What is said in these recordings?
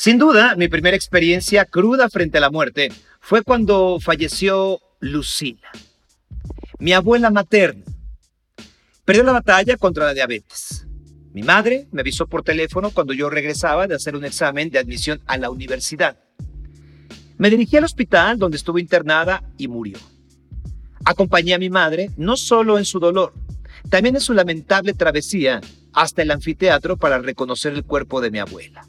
Sin duda, mi primera experiencia cruda frente a la muerte fue cuando falleció Lucila, mi abuela materna. Perdió la batalla contra la diabetes. Mi madre me avisó por teléfono cuando yo regresaba de hacer un examen de admisión a la universidad. Me dirigí al hospital donde estuvo internada y murió. Acompañé a mi madre no solo en su dolor, también en su lamentable travesía hasta el anfiteatro para reconocer el cuerpo de mi abuela.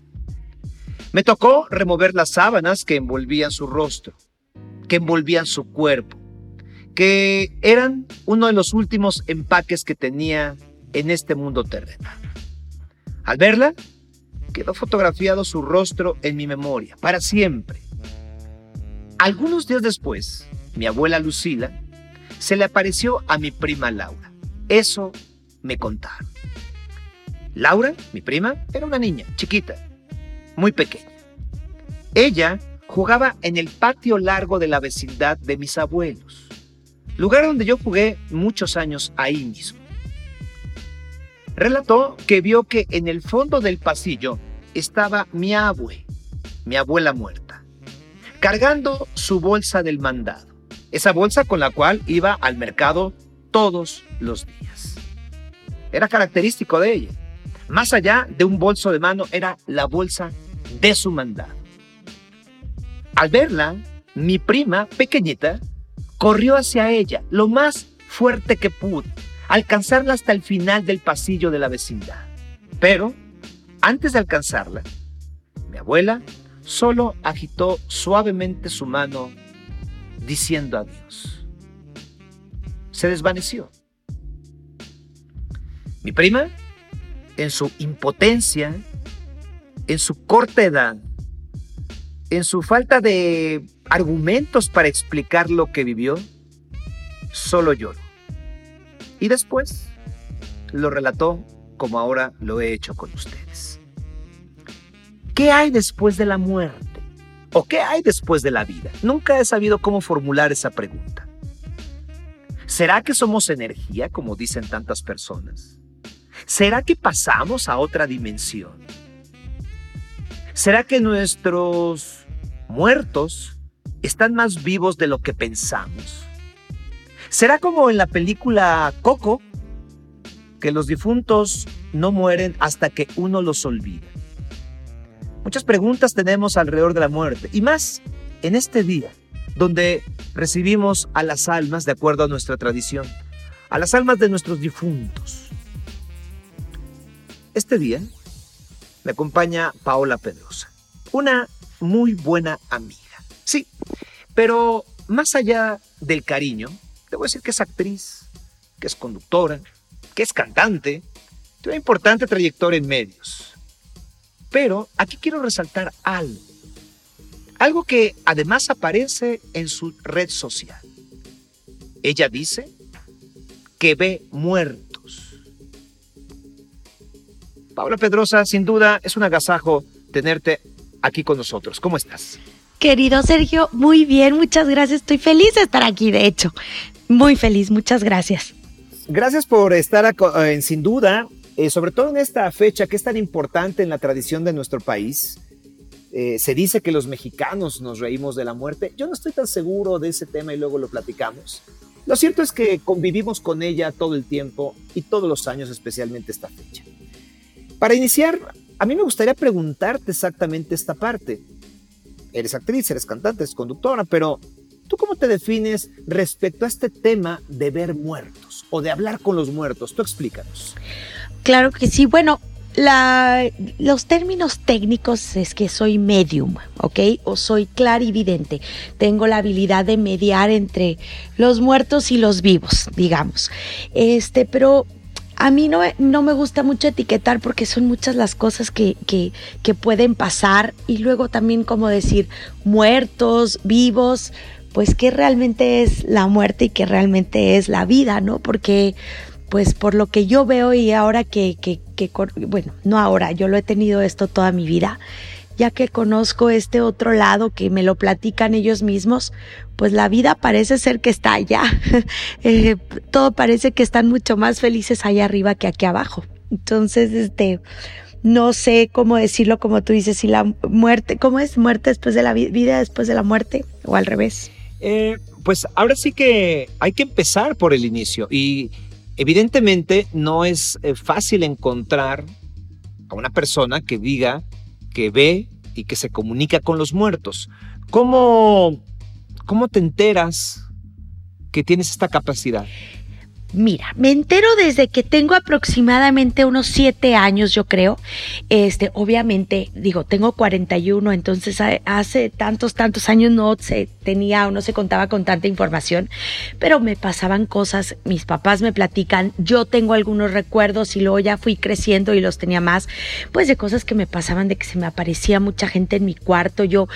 Me tocó remover las sábanas que envolvían su rostro, que envolvían su cuerpo, que eran uno de los últimos empaques que tenía en este mundo terrenal. Al verla, quedó fotografiado su rostro en mi memoria, para siempre. Algunos días después, mi abuela Lucila se le apareció a mi prima Laura. Eso me contaron. Laura, mi prima, era una niña chiquita, muy pequeña. Ella jugaba en el patio largo de la vecindad de mis abuelos, lugar donde yo jugué muchos años ahí mismo. Relató que vio que en el fondo del pasillo estaba mi abue, mi abuela muerta, cargando su bolsa del mandado, esa bolsa con la cual iba al mercado todos los días. Era característico de ella. Más allá de un bolso de mano, era la bolsa de su mandado. Al verla, mi prima, pequeñita, corrió hacia ella lo más fuerte que pudo, alcanzarla hasta el final del pasillo de la vecindad. Pero, antes de alcanzarla, mi abuela solo agitó suavemente su mano diciendo adiós. Se desvaneció. Mi prima, en su impotencia, en su corta edad, en su falta de argumentos para explicar lo que vivió, solo lloró. Y después lo relató como ahora lo he hecho con ustedes. ¿Qué hay después de la muerte? ¿O qué hay después de la vida? Nunca he sabido cómo formular esa pregunta. ¿Será que somos energía, como dicen tantas personas? ¿Será que pasamos a otra dimensión? ¿Será que nuestros muertos están más vivos de lo que pensamos? ¿Será como en la película Coco, que los difuntos no mueren hasta que uno los olvida? Muchas preguntas tenemos alrededor de la muerte, y más en este día, donde recibimos a las almas de acuerdo a nuestra tradición, a las almas de nuestros difuntos. Este día me acompaña Paola Pedrosa, una muy buena amiga. Sí, pero más allá del cariño, debo decir que es actriz, que es conductora, que es cantante, tiene una importante trayectoria en medios. Pero aquí quiero resaltar algo, algo que además aparece en su red social. Ella dice que ve muerto Paula Pedrosa, sin duda es un agasajo tenerte aquí con nosotros. ¿Cómo estás? Querido Sergio, muy bien, muchas gracias. Estoy feliz de estar aquí, de hecho. Muy feliz, muchas gracias. Gracias por estar en Sin Duda, eh, sobre todo en esta fecha que es tan importante en la tradición de nuestro país. Eh, se dice que los mexicanos nos reímos de la muerte. Yo no estoy tan seguro de ese tema y luego lo platicamos. Lo cierto es que convivimos con ella todo el tiempo y todos los años, especialmente esta fecha. Para iniciar, a mí me gustaría preguntarte exactamente esta parte. Eres actriz, eres cantante, eres conductora, pero ¿tú cómo te defines respecto a este tema de ver muertos o de hablar con los muertos? Tú explícanos. Claro que sí. Bueno, los términos técnicos es que soy medium, ¿ok? O soy clarividente. Tengo la habilidad de mediar entre los muertos y los vivos, digamos. Este, pero a mí no, no, me gusta mucho etiquetar porque son muchas las cosas que, que, que, pueden pasar y luego también como decir muertos, vivos, pues qué realmente es la muerte y qué realmente es la vida, ¿no? Porque pues por lo que yo veo y ahora que, que, que bueno, no ahora, yo lo he tenido esto toda mi vida, ya que conozco este otro lado que me lo platican ellos mismos, pues la vida parece ser que está allá. Eh, todo parece que están mucho más felices allá arriba que aquí abajo. Entonces, este, no sé cómo decirlo, como tú dices, si la muerte, ¿cómo es? ¿Muerte después de la vida, después de la muerte? ¿O al revés? Eh, pues ahora sí que hay que empezar por el inicio y evidentemente no es eh, fácil encontrar a una persona que diga que ve y que se comunica con los muertos. ¿Cómo, cómo te enteras que tienes esta capacidad? Mira, me entero desde que tengo aproximadamente unos siete años, yo creo. Este, obviamente, digo, tengo 41, entonces hace tantos, tantos años no se tenía o no se contaba con tanta información, pero me pasaban cosas, mis papás me platican, yo tengo algunos recuerdos y luego ya fui creciendo y los tenía más, pues de cosas que me pasaban, de que se me aparecía mucha gente en mi cuarto. Yo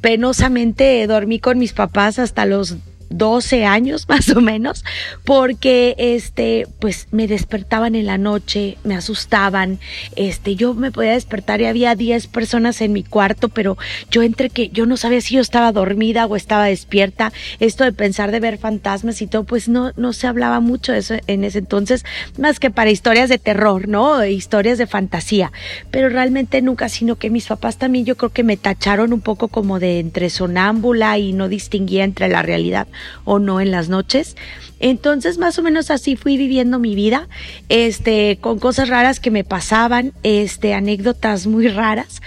penosamente dormí con mis papás hasta los 12 años más o menos, porque este, pues me despertaban en la noche, me asustaban, este, yo me podía despertar y había 10 personas en mi cuarto, pero yo entre que yo no sabía si yo estaba dormida o estaba despierta, esto de pensar de ver fantasmas y todo, pues no, no se hablaba mucho de eso en ese entonces, más que para historias de terror, ¿no? Historias de fantasía, pero realmente nunca, sino que mis papás también yo creo que me tacharon un poco como de entre sonámbula y no distinguía entre la realidad o no en las noches. Entonces, más o menos así fui viviendo mi vida, este, con cosas raras que me pasaban, este, anécdotas muy raras,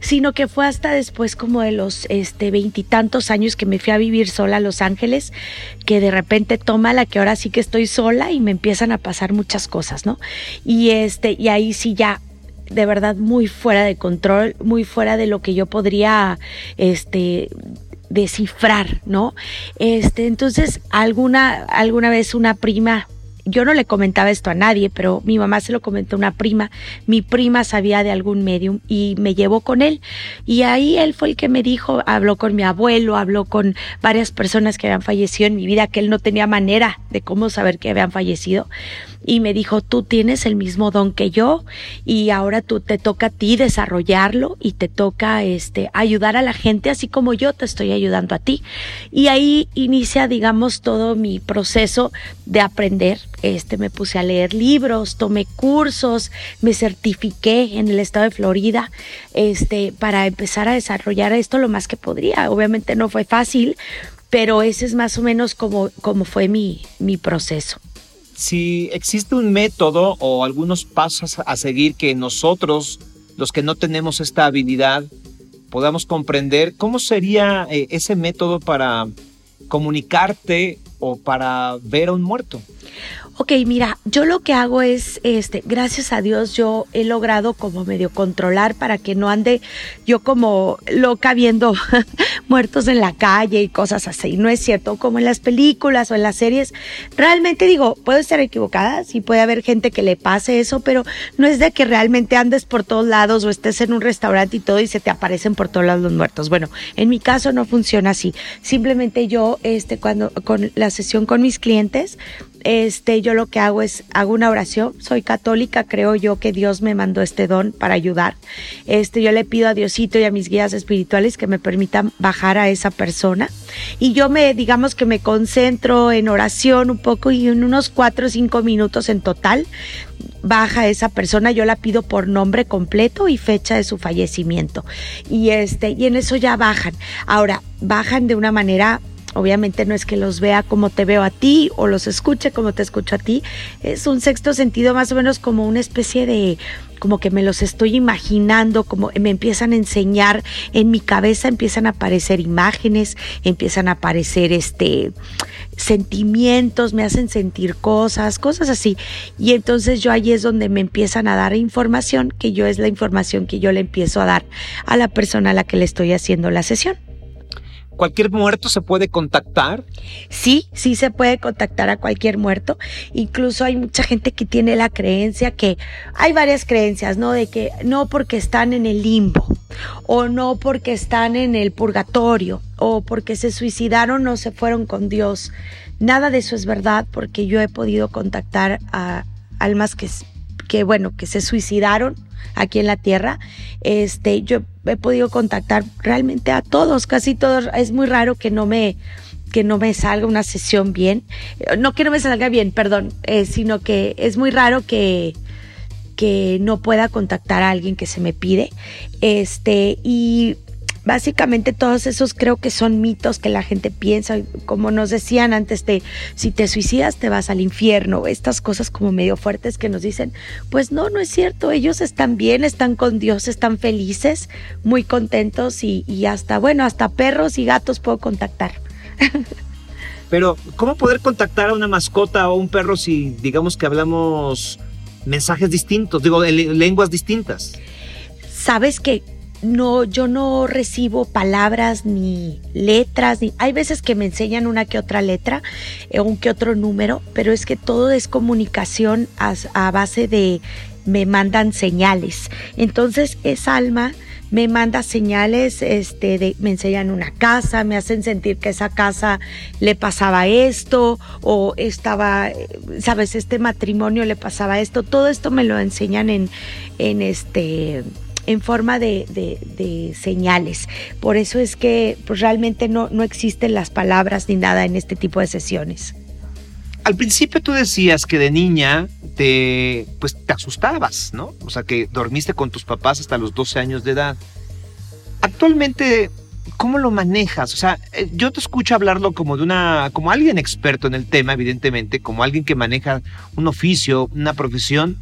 sino que fue hasta después como de los, este, veintitantos años que me fui a vivir sola a Los Ángeles, que de repente toma la que ahora sí que estoy sola y me empiezan a pasar muchas cosas, ¿no? Y este, y ahí sí ya de verdad muy fuera de control, muy fuera de lo que yo podría, este, descifrar, ¿no? Este, entonces, alguna, alguna vez una prima yo no le comentaba esto a nadie, pero mi mamá se lo comentó a una prima. Mi prima sabía de algún medium y me llevó con él. Y ahí él fue el que me dijo, habló con mi abuelo, habló con varias personas que habían fallecido en mi vida, que él no tenía manera de cómo saber que habían fallecido y me dijo, tú tienes el mismo don que yo y ahora tú te toca a ti desarrollarlo y te toca este ayudar a la gente así como yo te estoy ayudando a ti. Y ahí inicia, digamos, todo mi proceso de aprender. Este me puse a leer libros, tomé cursos, me certifiqué en el estado de Florida, este para empezar a desarrollar esto lo más que podría. Obviamente no fue fácil, pero ese es más o menos como, fue mi, mi proceso si existe un método o algunos pasos a seguir que nosotros, los que no tenemos esta habilidad, podamos comprender, ¿cómo sería eh, ese método para comunicarte o para ver a un muerto? Ok, mira, yo lo que hago es, este, gracias a Dios, yo he logrado como medio controlar para que no ande yo como loca viendo muertos en la calle y cosas así. No es cierto, como en las películas o en las series. Realmente digo, puedo estar equivocada, sí puede haber gente que le pase eso, pero no es de que realmente andes por todos lados o estés en un restaurante y todo y se te aparecen por todos lados los muertos. Bueno, en mi caso no funciona así. Simplemente yo, este, cuando con la sesión con mis clientes, este, yo lo que hago es, hago una oración, soy católica, creo yo que Dios me mandó este don para ayudar. Este, yo le pido a Diosito y a mis guías espirituales que me permitan bajar a esa persona. Y yo me, digamos que me concentro en oración un poco y en unos cuatro o cinco minutos en total baja esa persona, yo la pido por nombre completo y fecha de su fallecimiento. Y este, y en eso ya bajan. Ahora, bajan de una manera Obviamente no es que los vea como te veo a ti o los escuche como te escucho a ti. Es un sexto sentido más o menos como una especie de, como que me los estoy imaginando, como me empiezan a enseñar en mi cabeza, empiezan a aparecer imágenes, empiezan a aparecer este sentimientos, me hacen sentir cosas, cosas así. Y entonces yo ahí es donde me empiezan a dar información, que yo es la información que yo le empiezo a dar a la persona a la que le estoy haciendo la sesión cualquier muerto se puede contactar? Sí, sí se puede contactar a cualquier muerto. Incluso hay mucha gente que tiene la creencia que hay varias creencias, ¿no? De que no porque están en el limbo o no porque están en el purgatorio o porque se suicidaron o se fueron con Dios. Nada de eso es verdad porque yo he podido contactar a almas que, que bueno, que se suicidaron aquí en la tierra. Este, yo he podido contactar realmente a todos, casi todos. Es muy raro que no me que no me salga una sesión bien, no que no me salga bien, perdón, eh, sino que es muy raro que que no pueda contactar a alguien que se me pide. Este, y básicamente todos esos creo que son mitos que la gente piensa, como nos decían antes de si te suicidas te vas al infierno, estas cosas como medio fuertes que nos dicen, pues no, no es cierto, ellos están bien, están con Dios, están felices, muy contentos y, y hasta, bueno, hasta perros y gatos puedo contactar. Pero, ¿cómo poder contactar a una mascota o un perro si digamos que hablamos mensajes distintos, digo, lenguas distintas? Sabes que no, yo no recibo palabras ni letras, ni hay veces que me enseñan una que otra letra, eh, un que otro número, pero es que todo es comunicación a, base de me mandan señales. Entonces es alma me manda señales, este, de, me enseñan una casa, me hacen sentir que esa casa le pasaba esto o estaba, eh, sabes, este matrimonio le pasaba esto. Todo esto me lo enseñan en, en este en forma de, de, señales. Por eso es que pues, realmente no, no existen las palabras ni nada en este tipo de sesiones. Al principio tú decías que de niña te, pues, te asustabas, ¿no? O sea, que dormiste con tus papás hasta los 12 años de edad. Actualmente, ¿cómo lo manejas? O sea, eh, yo te escucho hablarlo como de una, como alguien experto en el tema, evidentemente, como alguien que maneja un oficio, una profesión,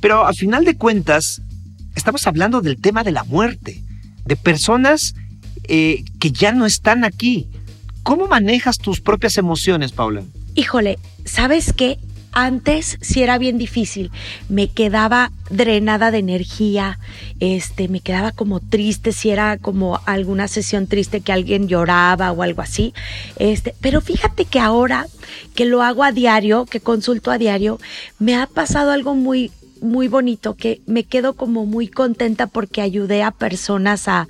pero al final de cuentas, estamos hablando del tema de la muerte, de personas eh, que ya no están aquí. ¿Cómo manejas tus propias emociones, Paula? Híjole, ¿sabes qué? Antes sí era bien difícil, me quedaba drenada de energía, este, me quedaba como triste, si era como alguna sesión triste que alguien lloraba o algo así, este, pero fíjate que ahora que lo hago a diario, que consulto a diario, me ha pasado algo muy muy bonito que me quedo como muy contenta porque ayudé a personas a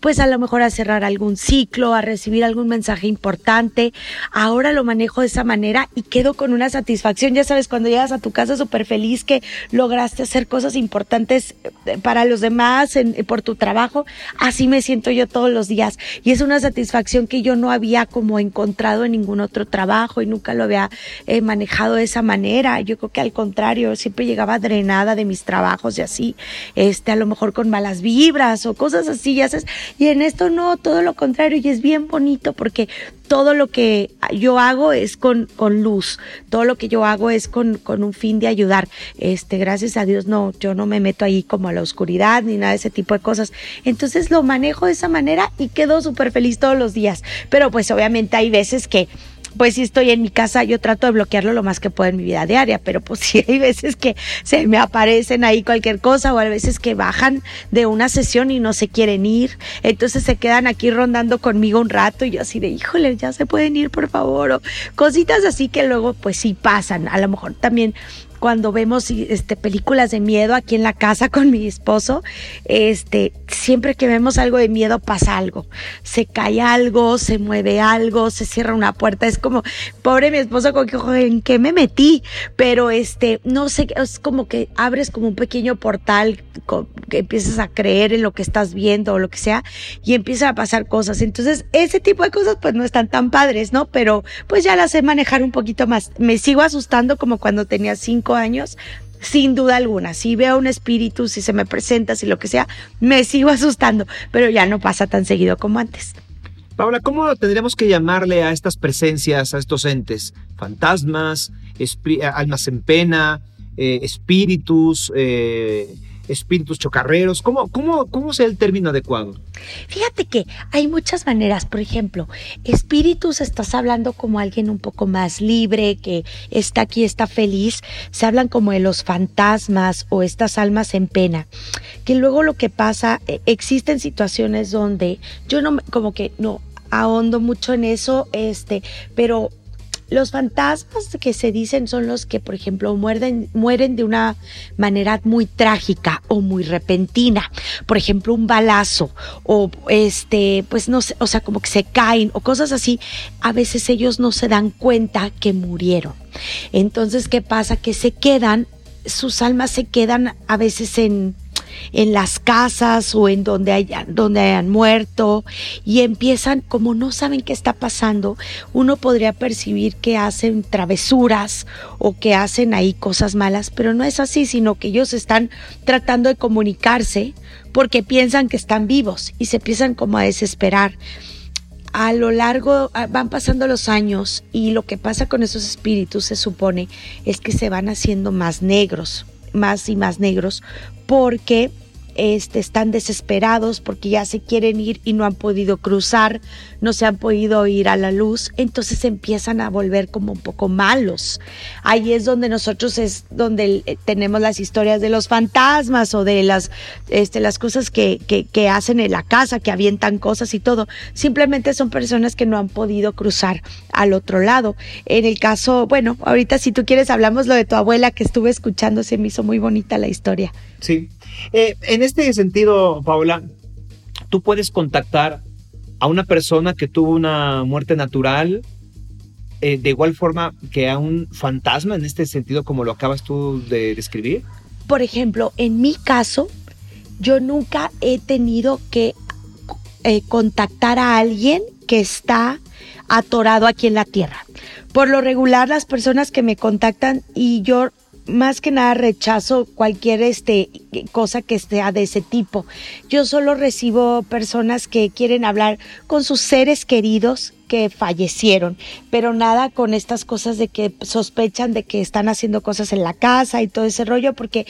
pues a lo mejor a cerrar algún ciclo, a recibir algún mensaje importante. Ahora lo manejo de esa manera y quedo con una satisfacción. Ya sabes, cuando llegas a tu casa súper feliz que lograste hacer cosas importantes eh, para los demás en, por tu trabajo, así me siento yo todos los días. Y es una satisfacción que yo no había como encontrado en ningún otro trabajo y nunca lo había eh, manejado de esa manera. Yo creo que al contrario, siempre llegaba drenada de mis trabajos y así, este, a lo mejor con malas vibras o cosas así, ya sabes y en esto no, todo lo contrario, y es bien bonito porque todo lo que yo hago es con, con luz, todo lo que yo hago es con, con un fin de ayudar. Este, gracias a Dios, no, yo no me meto ahí como a la oscuridad ni nada de ese tipo de cosas. Entonces lo manejo de esa manera y quedo súper feliz todos los días. Pero pues obviamente hay veces que pues si estoy en mi casa, yo trato de bloquearlo lo más que puedo en mi vida diaria, pero pues sí hay veces que se me aparecen ahí cualquier cosa o hay veces que bajan de una sesión y no se quieren ir, entonces se quedan aquí rondando conmigo un rato y yo así de, híjole, ya se pueden ir, por favor, o cositas así que luego pues sí pasan, a lo mejor también cuando vemos este, películas de miedo aquí en la casa con mi esposo, este, siempre que vemos algo de miedo pasa algo. Se cae algo, se mueve algo, se cierra una puerta. Es como, pobre mi esposo, ¿en qué me metí? Pero este, no sé, es como que abres como un pequeño portal, que empiezas a creer en lo que estás viendo o lo que sea, y empiezan a pasar cosas. Entonces, ese tipo de cosas pues no están tan padres, ¿no? Pero pues ya las sé manejar un poquito más. Me sigo asustando como cuando tenía cinco años, sin duda alguna. Si veo un espíritu, si se me presenta, si lo que sea, me sigo asustando, pero ya no pasa tan seguido como antes. Paula, ¿cómo tendríamos que llamarle a estas presencias, a estos entes? Fantasmas, almas en pena, eh, espíritus, eh, espíritus chocarreros? ¿Cómo, cómo, cómo es el término adecuado? Fíjate que hay muchas maneras. Por ejemplo, espíritus, estás hablando como alguien un poco más libre, que está aquí, está feliz. Se hablan como de los fantasmas o estas almas en pena. Que luego lo que pasa, e, existen situaciones donde yo no, como que no ahondo mucho en eso, este, pero los fantasmas que se dicen son los que, por ejemplo, mueren, mueren de una manera muy trágica o muy repentina. Por ejemplo, un balazo o este, pues no sé, o sea, como que se caen o cosas así. A veces ellos no se dan cuenta que murieron. Entonces, ¿qué pasa? Que se quedan, sus almas se quedan a veces en, en las casas o en donde hayan, donde hayan muerto y empiezan, como no saben qué está pasando, uno podría percibir que hacen travesuras o que hacen ahí cosas malas, pero no es así, sino que ellos están tratando de comunicarse porque piensan que están vivos y se empiezan como a desesperar. A lo largo van pasando los años y lo que pasa con esos espíritus se supone es que se van haciendo más negros, más y más negros, porque este, están desesperados porque ya se quieren ir y no han podido cruzar, no se han podido ir a la luz, entonces empiezan a volver como un poco malos. Ahí es donde nosotros es donde eh, tenemos las historias de los fantasmas o de las, este, las cosas que, que, que hacen en la casa, que avientan cosas y todo. Simplemente son personas que no han podido cruzar al otro lado. En el caso, bueno, ahorita si tú quieres hablamos lo de tu abuela que estuve escuchando, se me hizo muy bonita la historia. Sí. Eh, en este sentido, Paula, tú puedes contactar a una persona que tuvo una muerte natural eh, de igual forma que a un fantasma en este sentido como lo acabas tú de describir? Por ejemplo, en mi caso, yo nunca he tenido que eh, contactar a alguien que está atorado aquí en la tierra. Por lo regular, las personas que me contactan y yo más que nada rechazo cualquier este cosa que sea de ese tipo. Yo solo recibo personas que quieren hablar con sus seres queridos que fallecieron, pero nada con estas cosas de que sospechan de que están haciendo cosas en la casa y todo ese rollo, porque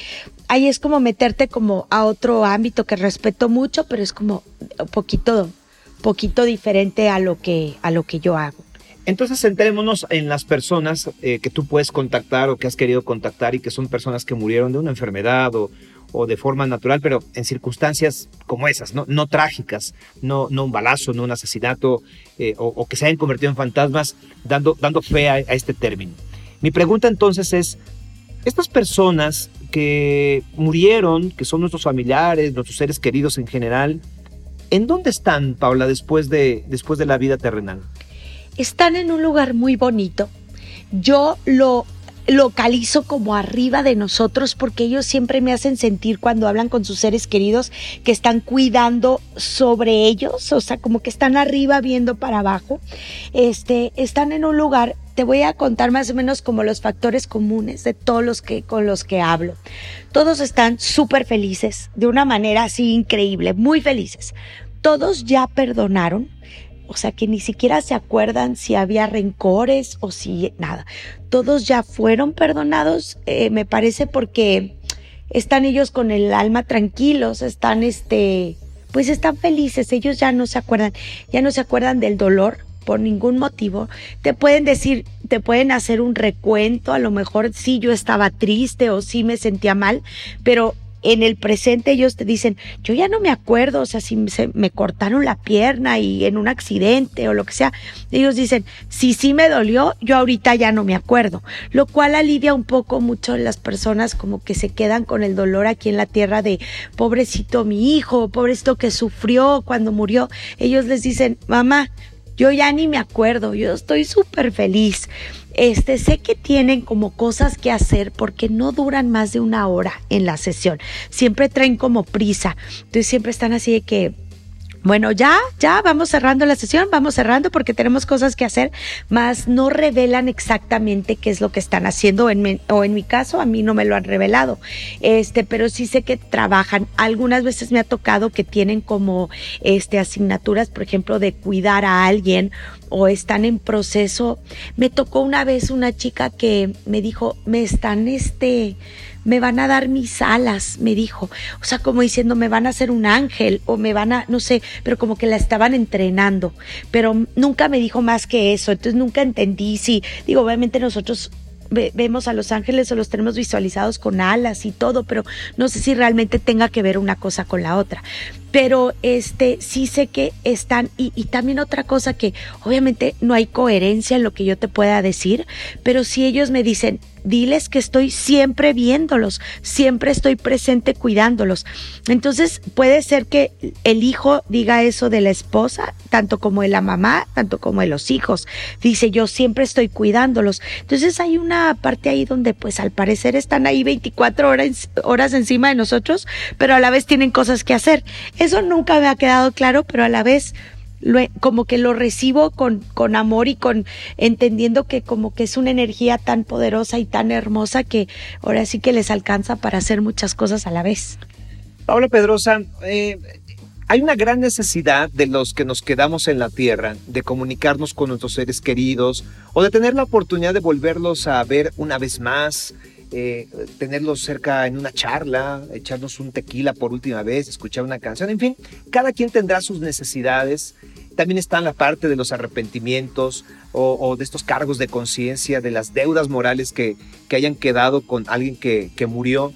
ahí es como meterte como a otro ámbito que respeto mucho, pero es como poquito, poquito diferente a lo que, a lo que yo hago. Entonces centrémonos en las personas eh, que tú puedes contactar o que has querido contactar y que son personas que murieron de una enfermedad o, de forma natural, pero en circunstancias como esas, no, no trágicas, no, un balazo, no un asesinato, eh, o, que se hayan convertido en fantasmas, dando, dando fe a, a este término. Mi pregunta entonces es, estas personas que murieron, que son nuestros familiares, nuestros seres queridos en general, ¿en dónde están, Paula, después de, después de la vida terrenal? Están en un lugar muy bonito. Yo lo localizo como arriba de nosotros porque ellos siempre me hacen sentir cuando hablan con sus seres queridos que están cuidando sobre ellos, o sea, como que están arriba viendo para abajo. Este, están en un lugar, te voy a contar más o menos como los factores comunes de todos los que con los que hablo. Todos están súper felices, de una manera así increíble, muy felices. Todos ya perdonaron, o sea que ni siquiera se acuerdan si había rencores o si nada. Todos ya fueron perdonados, eh, me parece porque están ellos con el alma tranquilos, están este, pues están felices, ellos ya no se acuerdan, ya no se acuerdan del dolor por ningún motivo. Te pueden decir, te pueden hacer un recuento, a lo mejor sí yo estaba triste o sí me sentía mal, pero en el presente ellos te dicen, yo ya no me acuerdo, o sea, si me cortaron la pierna y en un accidente o lo que sea, ellos dicen, si sí me dolió, yo ahorita ya no me acuerdo, lo cual alivia un poco mucho las personas como que se quedan con el dolor aquí en la tierra de, pobrecito mi hijo, pobrecito que sufrió cuando murió, ellos les dicen, mamá, yo ya ni me acuerdo, yo estoy súper feliz. Este, sé que tienen como cosas que hacer porque no duran más de una hora en la sesión. Siempre traen como prisa. Entonces siempre están así de que bueno, ya, ya vamos cerrando la sesión, vamos cerrando porque tenemos cosas que hacer, más no revelan exactamente qué es lo que están haciendo en o en mi caso a mí no me lo han revelado. Este, pero sí sé que trabajan. Algunas veces me ha tocado que tienen como este asignaturas, por ejemplo, de cuidar a alguien o están en proceso. Me tocó una vez una chica que me dijo, "Me están este me van a dar mis alas, me dijo. O sea, como diciendo, me van a hacer un ángel o me van a, no sé, pero como que la estaban entrenando. Pero nunca me dijo más que eso. Entonces nunca entendí si, digo, obviamente nosotros vemos a los ángeles o los tenemos visualizados con alas y todo, pero no sé si realmente tenga que ver una cosa con la otra. Pero este sí sé que están y, también otra cosa que obviamente no hay coherencia en lo que yo te pueda decir, pero si ellos me dicen, diles que estoy siempre viéndolos, siempre estoy presente cuidándolos. Entonces puede ser que el hijo diga eso de la esposa, tanto como de la mamá, tanto como de los hijos. Dice, yo siempre estoy cuidándolos. Entonces hay una parte ahí donde pues al parecer están ahí 24 horas, horas encima de nosotros, pero a la vez tienen cosas que hacer. Eso nunca me ha quedado claro, pero a la vez como que lo recibo con, con amor y con entendiendo que como que es una energía tan poderosa y tan hermosa que ahora sí que les alcanza para hacer muchas cosas a la vez. Pablo Pedrosa, eh, hay una gran necesidad de los que nos quedamos en la tierra de comunicarnos con nuestros seres queridos o de tener la oportunidad de volverlos a ver una vez más, eh, tenerlos cerca en una charla, echarnos un tequila por última vez, escuchar una canción, en fin, cada quien tendrá sus necesidades. También está en la parte de los arrepentimientos o, de estos cargos de conciencia, de las deudas morales que, que, hayan quedado con alguien que, que murió.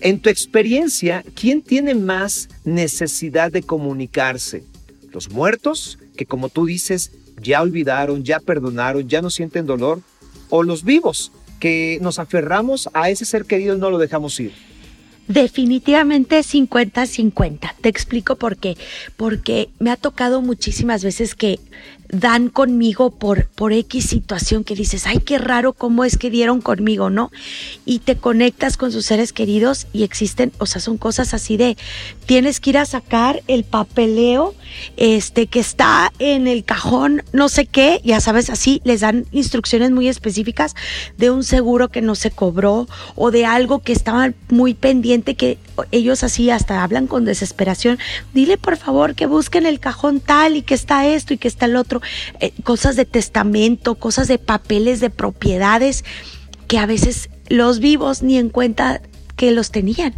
En tu experiencia, ¿quién tiene más necesidad de comunicarse? ¿Los muertos, que como tú dices, ya olvidaron, ya perdonaron, ya no sienten dolor? ¿O los vivos, que nos aferramos a ese ser querido y no lo dejamos ir? Definitivamente 50-50. Te explico por qué. Porque me ha tocado muchísimas veces que dan conmigo por, por X situación que dices, ay, qué raro cómo es que dieron conmigo, ¿no? Y te conectas con sus seres queridos y existen, o sea, son cosas así de, tienes que ir a sacar el papeleo, este, que está en el cajón, no sé qué, ya sabes, así les dan instrucciones muy específicas de un seguro que no se cobró o de algo que estaba muy pendiente que ellos así hasta hablan con desesperación. Dile por favor que busquen el cajón tal y que está esto y que está el otro eh, cosas de testamento, cosas de papeles de propiedades que a veces los vivos ni en cuenta que los tenían.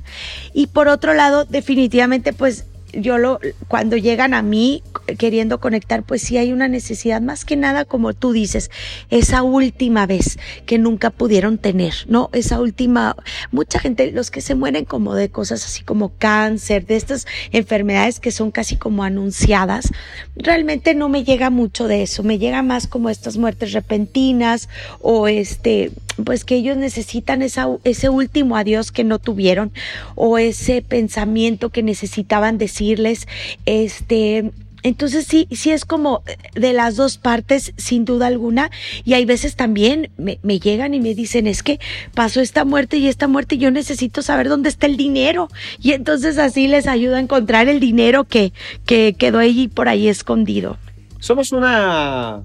Y por otro lado, definitivamente, pues yo lo, cuando llegan a mí queriendo conectar, pues sí hay una necesidad, más que nada, como tú dices, esa última vez que nunca pudieron tener, ¿no? Esa última, mucha gente, los que se mueren como de cosas así como cáncer, de estas enfermedades que son casi como anunciadas, realmente no me llega mucho de eso, me llega más como estas muertes repentinas o este, pues que ellos necesitan esa, ese último adiós que no tuvieron o ese pensamiento que necesitaban decirles, este, entonces sí, sí es como de las dos partes, sin duda alguna. Y hay veces también me, llegan y me dicen, es que pasó esta muerte y esta muerte yo necesito saber dónde está el dinero. Y entonces así les ayuda a encontrar el dinero que, que quedó ahí por ahí escondido. Somos una,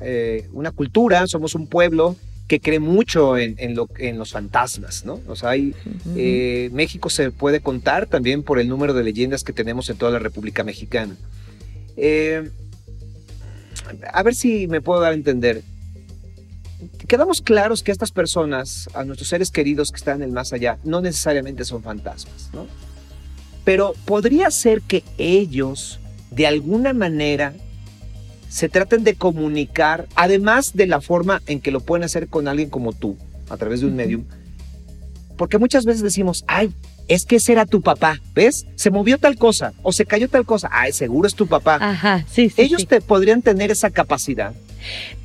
eh, una cultura, somos un pueblo que cree mucho en, en, lo, en los fantasmas, ¿no? O sea, hay, eh, México se puede contar también por el número de leyendas que tenemos en toda la República Mexicana. Eh, a ver si me puedo dar a entender. Quedamos claros que estas personas, a nuestros seres queridos que están en el más allá, no necesariamente son fantasmas, ¿no? Pero podría ser que ellos, de alguna manera, se traten de comunicar, además de la forma en que lo pueden hacer con alguien como tú, a través de un medium. Porque muchas veces decimos, ay, es que ese era tu papá, ¿ves? Se movió tal cosa o se cayó tal cosa. Ay, seguro es tu papá. Ajá, sí, sí. Ellos te podrían tener esa capacidad.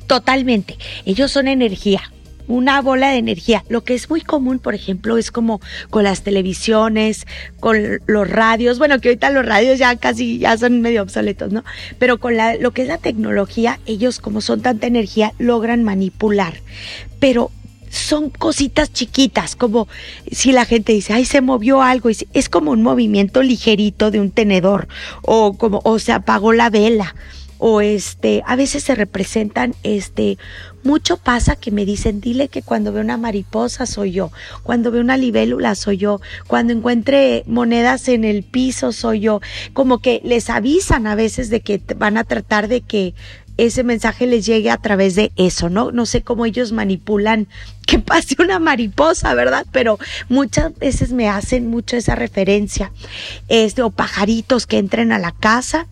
Totalmente. Ellos son energía una bola de energía. Lo que es muy común, por ejemplo, es como con las televisiones, con los radios, bueno, que ahorita los radios ya casi ya son medio obsoletos, ¿no? Pero con la, lo que es la tecnología, ellos como son tanta energía, logran manipular. Pero son cositas chiquitas, como si la gente dice, ay, se movió algo, es como un movimiento ligerito de un tenedor, o como, o se apagó la vela, o este, a veces se representan, este, mucho pasa que me dicen, dile que cuando veo una mariposa soy yo, cuando veo una libélula soy yo, cuando encuentre monedas en el piso soy yo, como que les avisan a veces de que van a tratar de que ese mensaje les llegue a través de eso, ¿no? No sé cómo ellos manipulan que pase una mariposa, ¿verdad? Pero muchas veces me hacen mucho esa referencia. Este, o pajaritos que entren a la casa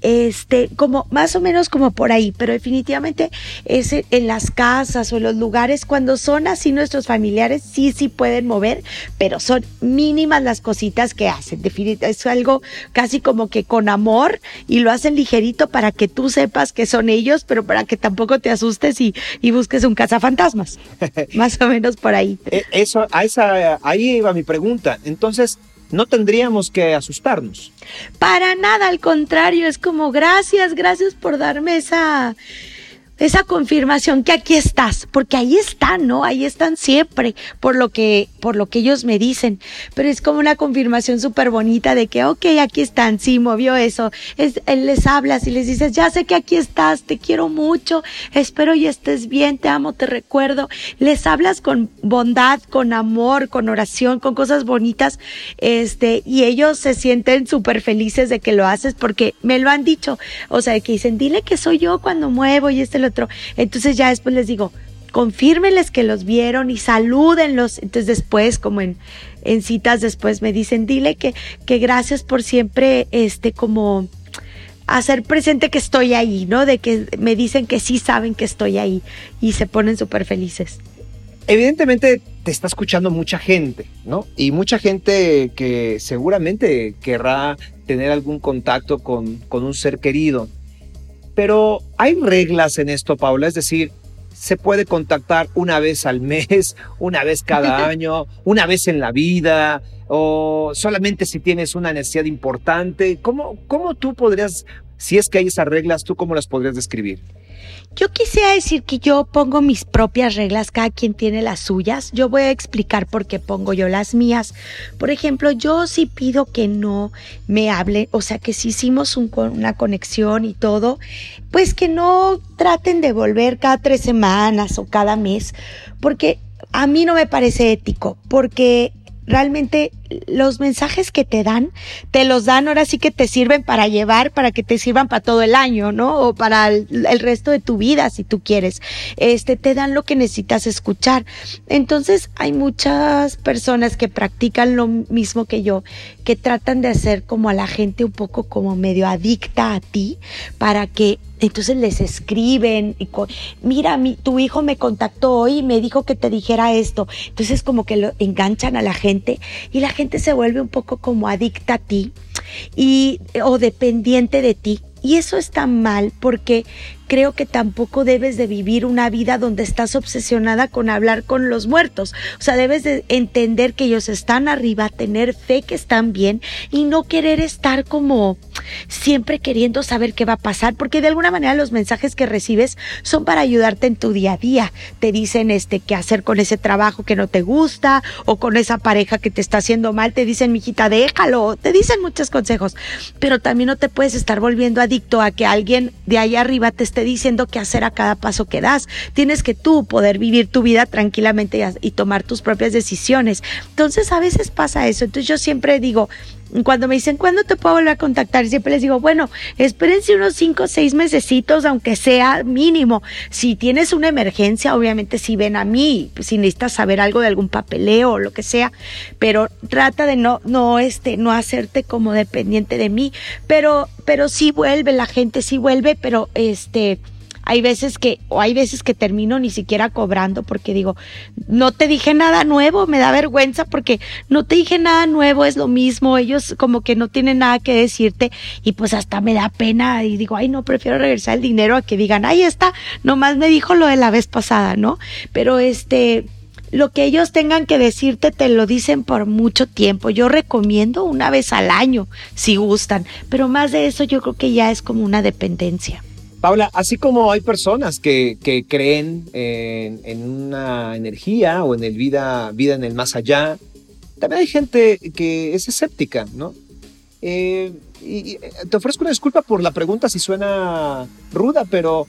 este, como más o menos como por ahí, pero definitivamente es en las casas o en los lugares cuando son así nuestros familiares, sí, sí pueden mover, pero son mínimas las cositas que hacen. Definitivamente es algo casi como que con amor y lo hacen ligerito para que tú sepas que son ellos, pero para que tampoco te asustes y, y busques un cazafantasmas. más o menos por ahí. Eh, eso, a esa, ahí iba mi pregunta. Entonces, no tendríamos que asustarnos. Para nada, al contrario, es como gracias, gracias por darme esa esa confirmación que aquí estás, porque ahí están, ¿no? Ahí están siempre, por lo que, por lo que ellos me dicen. Pero es como una confirmación súper bonita de que, ok, aquí están, sí, movió eso. Es, él les hablas y les dices, ya sé que aquí estás, te quiero mucho, espero y estés bien, te amo, te recuerdo. Les hablas con bondad, con amor, con oración, con cosas bonitas, este, y ellos se sienten súper felices de que lo haces porque me lo han dicho. O sea, que dicen, dile que soy yo cuando muevo y este Entonces ya después les digo, confírmenles que los vieron y salúdenlos. Entonces después, como en, en citas después me dicen, dile que, que gracias por siempre, este, como hacer presente que estoy ahí, ¿no? De que me dicen que sí saben que estoy ahí y se ponen súper felices. Evidentemente te está escuchando mucha gente, ¿no? Y mucha gente que seguramente querrá tener algún contacto con, con un ser querido. Pero hay reglas en esto, Paula, es decir, se puede contactar una vez al mes, una vez cada año, una vez en la vida, o solamente si tienes una necesidad importante. ¿Cómo, cómo tú podrías, si es que hay esas reglas, tú cómo las podrías describir? Yo quisiera decir que yo pongo mis propias reglas, cada quien tiene las suyas. Yo voy a explicar por qué pongo yo las mías. Por ejemplo, yo sí pido que no me hable, o sea, que si hicimos una conexión y todo, pues que no traten de volver cada tres semanas o cada mes, porque a mí no me parece ético, porque realmente los mensajes que te dan, te los dan ahora sí que te sirven para llevar, para que te sirvan para todo el año, ¿no? O para el, resto de tu vida, si tú quieres. Este, te dan lo que necesitas escuchar. Entonces, hay muchas personas que practican lo mismo que yo, que tratan de hacer como a la gente un poco como medio adicta a ti, para que entonces les escriben y mira, mi, tu hijo me contactó hoy y me dijo que te dijera esto. Entonces como que lo enganchan a la gente y la gente se vuelve un poco como adicta a ti y o dependiente de ti. Y eso está mal porque creo que tampoco debes de vivir una vida donde estás obsesionada con hablar con los muertos. O sea, debes de entender que ellos están arriba, tener fe que están bien y no querer estar como siempre queriendo saber qué va a pasar, porque de alguna manera los mensajes que recibes son para ayudarte en tu día a día. Te dicen este qué hacer con ese trabajo que no te gusta o con esa pareja que te está haciendo mal, te dicen, "Mijita, déjalo." Te dicen muchos consejos, pero también no te puedes estar volviendo a que alguien de ahí arriba te esté diciendo qué hacer a cada paso que das. Tienes que tú poder vivir tu vida tranquilamente y, tomar tus propias decisiones. Entonces a veces pasa eso. Entonces yo siempre digo, cuando me dicen, ¿cuándo te puedo volver a contactar? Siempre les digo, bueno, espérense unos cinco o seis mesecitos, aunque sea mínimo. Si tienes una emergencia, obviamente si ven a mí, si necesitas saber algo de algún papeleo o lo que sea, pero trata de no, no, este, no hacerte como dependiente de mí. Pero, pero sí vuelve, la gente sí vuelve, pero este, hay veces que, o hay veces que termino ni siquiera cobrando porque digo, no te dije nada nuevo, me da vergüenza porque no te dije nada nuevo, es lo mismo, ellos como que no tienen nada que decirte y pues hasta me da pena y digo, ay no, prefiero regresar el dinero a que digan, ahí está, nomás me dijo lo de la vez pasada, ¿no? Pero este, lo que ellos tengan que decirte te lo dicen por mucho tiempo. Yo recomiendo una vez al año, si gustan, pero más de eso yo creo que ya es como una dependencia. Paula, así como hay personas que, creen en, una energía o en el vida, vida en el más allá, también hay gente que es escéptica, ¿no? Eh, y, eh, te ofrezco una disculpa por la pregunta si suena ruda, pero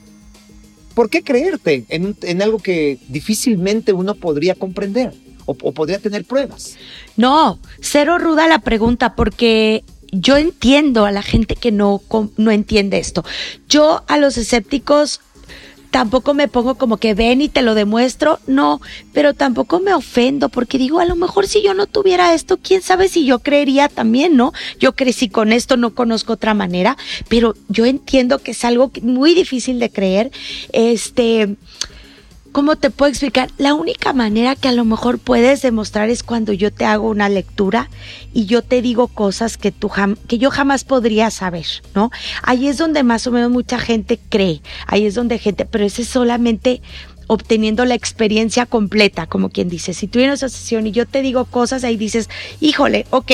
¿por qué creerte en, algo que difícilmente uno podría comprender o, o podría tener pruebas? No, cero ruda la pregunta porque yo entiendo a la gente que no, no entiende esto. Yo a los escépticos tampoco me pongo como que ven y te lo demuestro, no, pero tampoco me ofendo porque digo, a lo mejor si yo no tuviera esto, quién sabe si yo creería también, ¿no? Yo crecí con esto, no conozco otra manera, pero yo entiendo que es algo muy difícil de creer. Este, ¿cómo te puedo explicar? La única manera que a lo mejor puedes demostrar es cuando yo te hago una lectura y yo te digo cosas que que yo jamás podría saber, ¿no? Ahí es donde más o menos mucha gente cree, ahí es donde gente, pero ese es solamente obteniendo la experiencia completa, como quien dice, si tú vienes a esa sesión y yo te digo cosas, ahí dices, híjole, ok,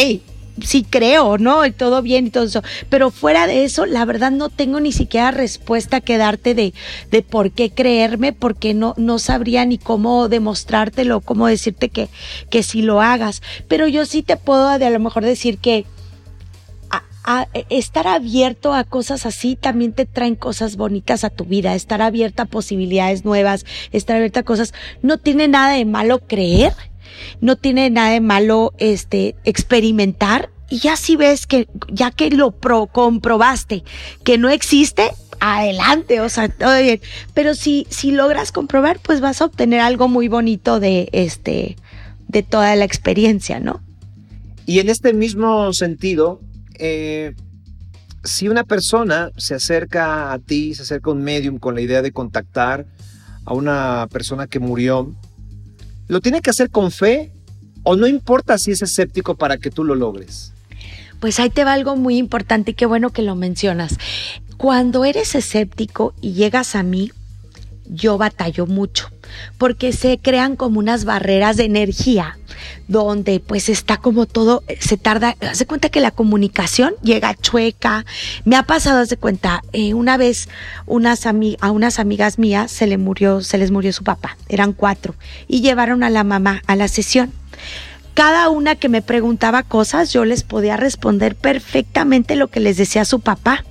sí creo, ¿no? Y todo bien y todo eso. Pero fuera de eso, la verdad no tengo ni siquiera respuesta que darte de, de por qué creerme, porque no, no sabría ni cómo demostrártelo, cómo decirte que, que si lo hagas. Pero yo sí te puedo de a lo mejor decir que estar abierto a cosas así también te traen cosas bonitas a tu vida, estar abierta a posibilidades nuevas, estar abierta a cosas, no tiene nada de malo creer, no tiene nada de malo este experimentar y ya si ves que ya que lo pro, comprobaste que no existe, adelante, o sea, todo bien. Pero si si logras comprobar, pues vas a obtener algo muy bonito de este de toda la experiencia, ¿no? Y en este mismo sentido, eh, si una persona se acerca a ti, se acerca a un medium con la idea de contactar a una persona que murió, ¿Lo tiene que hacer con fe o no importa si es escéptico para que tú lo logres? Pues ahí te va algo muy importante y qué bueno que lo mencionas. Cuando eres escéptico y llegas a mí, yo batallo mucho porque se crean como unas barreras de energía donde pues está como todo, se tarda, hace cuenta que la comunicación llega chueca. Me ha pasado, hace cuenta, eh, una vez unas a unas amigas mías se le murió, se les murió su papá, eran cuatro, y llevaron a la mamá a la sesión cada una que me preguntaba cosas, yo les podía responder perfectamente lo que les decía su papá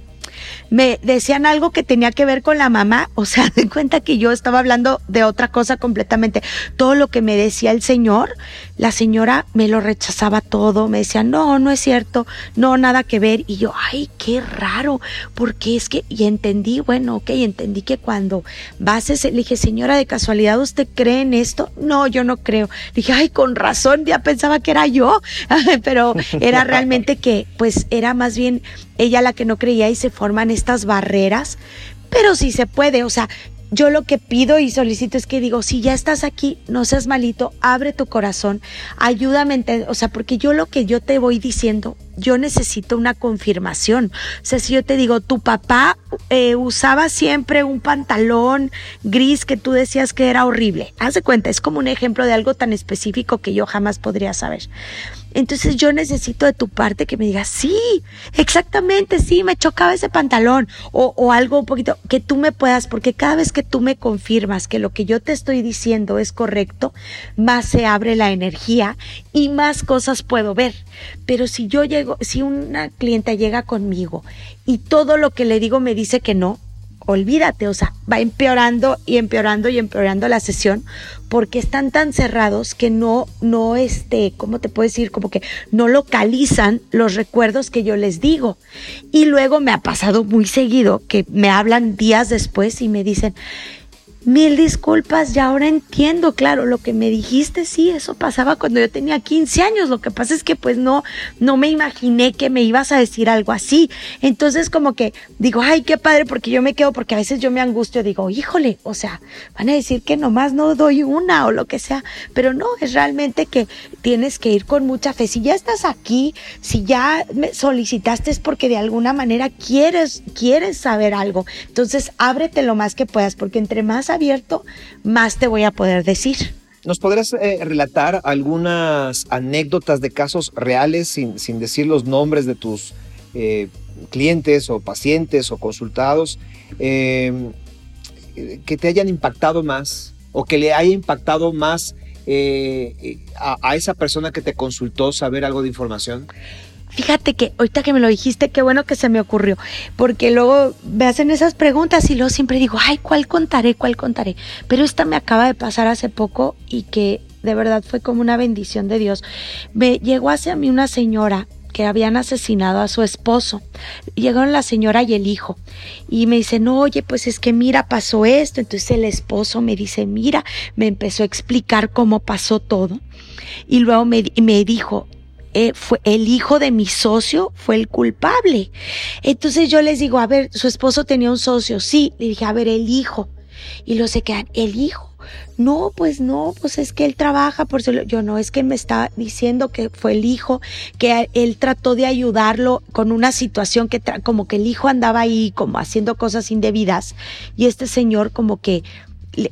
me decían algo que tenía que ver con la mamá, o sea, de cuenta que yo estaba hablando de otra cosa completamente. Todo lo que me decía el señor, la señora me lo rechazaba todo, me decía, no, no es cierto, no, nada que ver. Y yo, ay, qué raro, porque es que, y entendí, bueno, ok, entendí que cuando vas, le dije, señora, de casualidad, ¿usted cree en esto? No, yo no creo. Le dije, ay, con razón, ya pensaba que era yo, pero era realmente que, pues, era más bien ella la que no creía y se forman estas barreras, pero sí se puede, o sea, yo lo que pido y solicito es que digo, si ya estás aquí, no seas malito, abre tu corazón, ayúdame, o sea, porque yo lo que yo te voy diciendo, yo necesito una confirmación. O sea, si yo te digo, tu papá eh, usaba siempre un pantalón gris que tú decías que era horrible, haz de cuenta, es como un ejemplo de algo tan específico que yo jamás podría saber. Entonces yo necesito de tu parte que me digas, sí, exactamente, sí, me chocaba ese pantalón o, o, algo un poquito, que tú me puedas, porque cada vez que tú me confirmas que lo que yo te estoy diciendo es correcto, más se abre la energía y más cosas puedo ver. Pero si yo llego, si una clienta llega conmigo y todo lo que le digo me dice que no, olvídate, o sea, va empeorando y empeorando y empeorando la sesión porque están tan cerrados que no, no, este, ¿cómo te puedo decir? Como que no localizan los recuerdos que yo les digo. Y luego me ha pasado muy seguido que me hablan días después y me dicen, Mil disculpas, ya ahora entiendo, claro, lo que me dijiste, sí, eso pasaba cuando yo tenía 15 años, lo que pasa es que pues no, no me imaginé que me ibas a decir algo así. Entonces como que digo, ay, qué padre, porque yo me quedo, porque a veces yo me angustio, digo, híjole, o sea, van a decir que nomás no doy una o lo que sea, pero no, es realmente que tienes que ir con mucha fe. Si ya estás aquí, si ya me solicitaste es porque de alguna manera quieres, quieres saber algo. Entonces ábrete lo más que puedas, porque entre más abierto, más te voy a poder decir. ¿Nos podrías eh, relatar algunas anécdotas de casos reales sin, decir los nombres de tus eh, clientes o pacientes o consultados em, que te hayan impactado más o que le haya impactado más eh, a esa persona que te consultó saber algo de información? Fíjate que ahorita que me lo dijiste, qué bueno que se me ocurrió, porque luego me hacen esas preguntas y luego siempre digo, ay, ¿cuál contaré? ¿Cuál contaré? Pero esta me acaba de pasar hace poco y que de verdad fue como una bendición de Dios. Me llegó hacia mí una señora que habían asesinado a su esposo. Llegaron la señora y el hijo y me dicen, oye, pues es que mira, pasó esto. Entonces el esposo me dice, mira, me empezó a explicar cómo pasó todo. Y luego me, me dijo, eh, fue el hijo de mi socio fue el culpable. Entonces yo les digo, a ver, su esposo tenía un socio, sí, le dije, a ver, el hijo. Y lo se quedan, el hijo. No, pues no, pues es que él trabaja por yo no, es que me está diciendo que fue el hijo, que él trató de ayudarlo con una situación que como que el hijo andaba ahí como haciendo cosas indebidas y este señor como que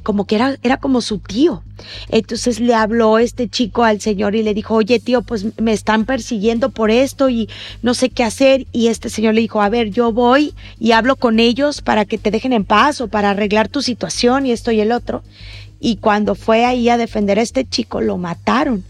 como que era, era como su tío. Entonces le habló este chico al señor y le dijo, oye tío, pues me están persiguiendo por esto y no sé qué hacer. Y este señor le dijo, a ver, yo voy y hablo con ellos para que te dejen en paz o para arreglar tu situación y esto y el otro y cuando fue ahí a defender a este chico lo mataron.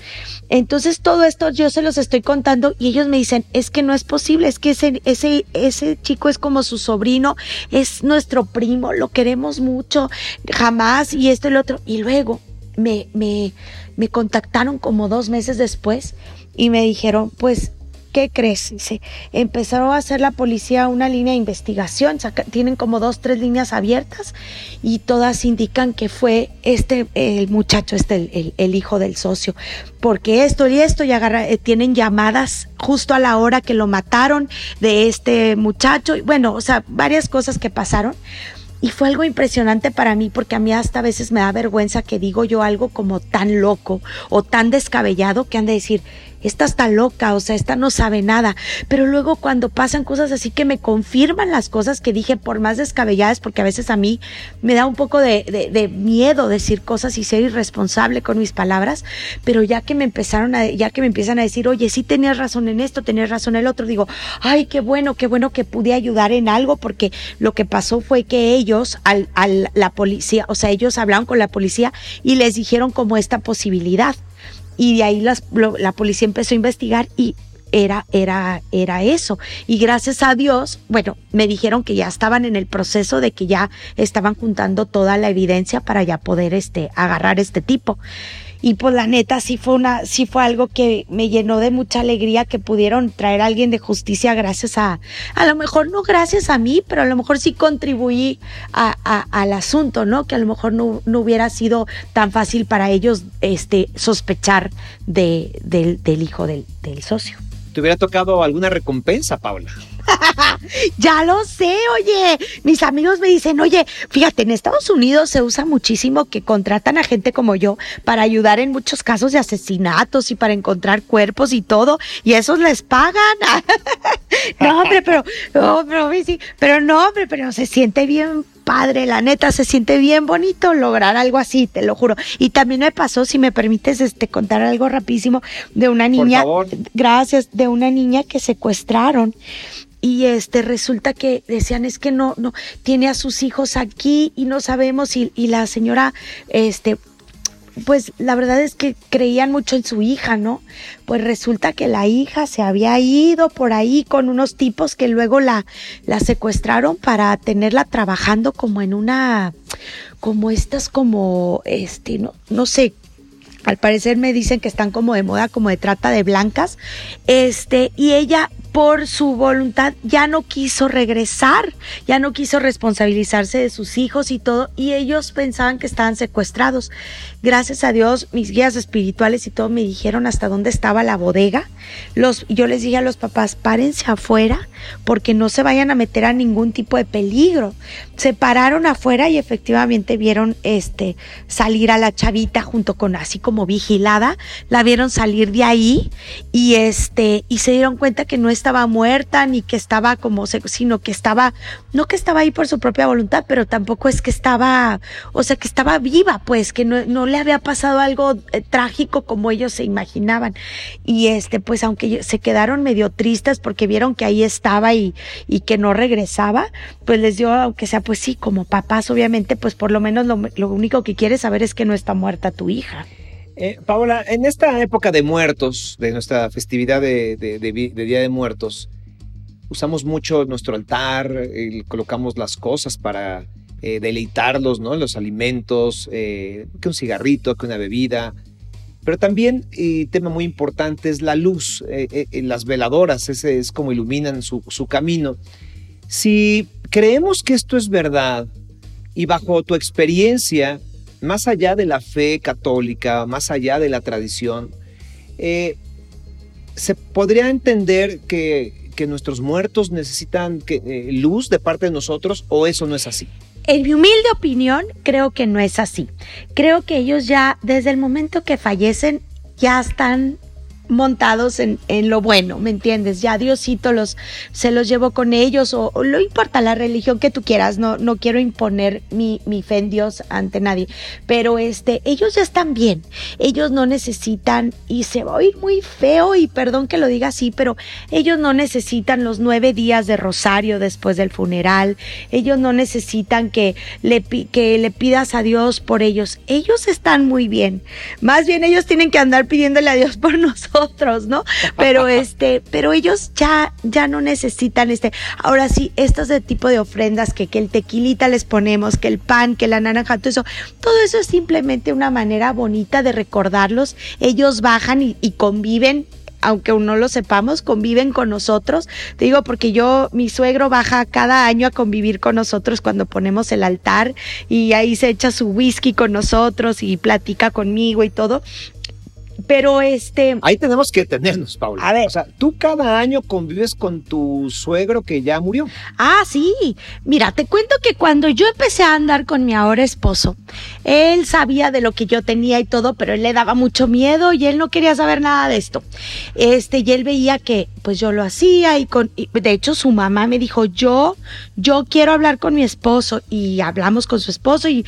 Entonces todo esto yo se los estoy contando y ellos me dicen, es que no es posible, es que ese, ese, ese chico es como su sobrino, es nuestro primo, lo queremos mucho, jamás y esto y lo otro. Y luego me, me, me contactaron como dos meses después y me dijeron, pues ¿qué crees? Dice, empezaron a hacer la policía una línea de investigación, tienen como dos, tres líneas abiertas y todas indican que fue este, el muchacho, este, el, hijo del socio, porque esto y esto y eh, tienen llamadas justo a la hora que lo mataron de este muchacho, bueno, o sea, varias cosas que pasaron. Y fue algo impresionante para mí porque a mí hasta a veces me da vergüenza que digo yo algo como tan loco o tan descabellado que han de decir, esta está loca, o sea, esta no sabe nada. Pero luego cuando pasan cosas así que me confirman las cosas que dije por más descabelladas, porque a veces a mí me da un poco de, de, miedo decir cosas y ser irresponsable con mis palabras, pero ya que me empezaron a, ya que me empiezan a decir, oye, sí tenías razón en esto, tenías razón en el otro, digo, ay, qué bueno, qué bueno que pude ayudar en algo, porque lo que pasó fue que ellos, al, al la policía, o sea, ellos hablaron con la policía y les dijeron como esta posibilidad y de ahí las, la policía empezó a investigar y era, era, era eso. Y gracias a Dios, bueno, me dijeron que ya estaban en el proceso de que ya estaban juntando toda la evidencia para ya poder este, agarrar este tipo. Y pues la neta sí fue una, sí fue algo que me llenó de mucha alegría que pudieron traer a alguien de justicia gracias a, a lo mejor no gracias a mí, pero a lo mejor sí contribuí a, al asunto, ¿no? Que a lo mejor no, no, hubiera sido tan fácil para ellos este, sospechar de, del, del hijo del, del socio. ¿Te hubiera tocado alguna recompensa, Paula? ya lo sé, oye. Mis amigos me dicen, oye, fíjate, en Estados Unidos se usa muchísimo que contratan a gente como yo para ayudar en muchos casos de asesinatos y para encontrar cuerpos y todo, y esos les pagan. no, hombre, pero, no, pero, sí, pero no, hombre, pero se siente bien padre, la neta, se siente bien bonito lograr algo así, te lo juro. Y también me pasó, si me permites, este, contar algo rapidísimo de una niña, gracias, de una niña que secuestraron y este resulta que decían es que no no tiene a sus hijos aquí y no sabemos y, y la señora este pues la verdad es que creían mucho en su hija, ¿no? Pues resulta que la hija se había ido por ahí con unos tipos que luego la, la secuestraron para tenerla trabajando como en una, como estas, como, este, no, no sé, al parecer me dicen que están como de moda, como de trata de blancas, este, y ella por su voluntad ya no quiso regresar, ya no quiso responsabilizarse de sus hijos y todo, y ellos pensaban que estaban secuestrados. Gracias a Dios, mis guías espirituales y todo me dijeron hasta dónde estaba la bodega. Los, yo les dije a los papás, párense afuera porque no se vayan a meter a ningún tipo de peligro. Se pararon afuera y efectivamente vieron este salir a la chavita junto con así como vigilada, la vieron salir de ahí y este y se dieron cuenta que no estaba muerta ni que estaba como sino que estaba no que estaba ahí por su propia voluntad, pero tampoco es que estaba, o sea, que estaba viva, pues que no, no le había pasado algo eh, trágico como ellos se imaginaban. Y este pues aunque se quedaron medio tristes porque vieron que ahí estaba y, y que no regresaba, pues les dio, aunque sea pues sí, como papás obviamente, pues por lo menos lo, único que quieres saber es que no está muerta tu hija. Eh, Paola, en esta época de muertos, de nuestra festividad de, Día de Muertos, usamos mucho nuestro altar, colocamos las cosas para eh, deleitarlos, ¿no? Los alimentos, eh, que un cigarrito, que una bebida. Pero también, y tema muy importante, es la luz, eh, eh, las veladoras, ese es como iluminan su, su camino. Si creemos que esto es verdad y bajo tu experiencia, más allá de la fe católica, más allá de la tradición, eh, se podría entender que, que, nuestros muertos necesitan que, eh, luz de parte de nosotros o eso no es así. En mi humilde opinión, creo que no es así. Creo que ellos ya, desde el momento que fallecen, ya están montados en, en, lo bueno, ¿me entiendes? Ya Diosito los, se los llevó con ellos o, o, no importa la religión que tú quieras, no, no quiero imponer mi, mi fe en Dios ante nadie, pero este, ellos ya están bien, ellos no necesitan, y se va a muy feo y perdón que lo diga así, pero ellos no necesitan los nueve días de rosario después del funeral, ellos no necesitan que le, que le pidas a Dios por ellos, ellos están muy bien, más bien ellos tienen que andar pidiéndole a Dios por nosotros otros, ¿no? Pero este, pero ellos ya, ya no necesitan este. Ahora sí, estos de tipo de ofrendas que, que el tequilita les ponemos, que el pan, que la naranja, todo eso, todo eso es simplemente una manera bonita de recordarlos. Ellos bajan y, y conviven aunque no lo sepamos, conviven con nosotros. Te digo porque yo, mi suegro baja cada año a convivir con nosotros cuando ponemos el altar y ahí se echa su whisky con nosotros y platica conmigo y todo. Pero este. Ahí tenemos que tenernos, Paula. A ver. O sea, tú cada año convives con tu suegro que ya murió. Ah, sí. Mira, te cuento que cuando yo empecé a andar con mi ahora esposo, él sabía de lo que yo tenía y todo, pero él le daba mucho miedo y él no quería saber nada de esto. Este, y él veía que pues yo lo hacía y con, y de hecho su mamá me dijo, yo, yo quiero hablar con mi esposo y hablamos con su esposo y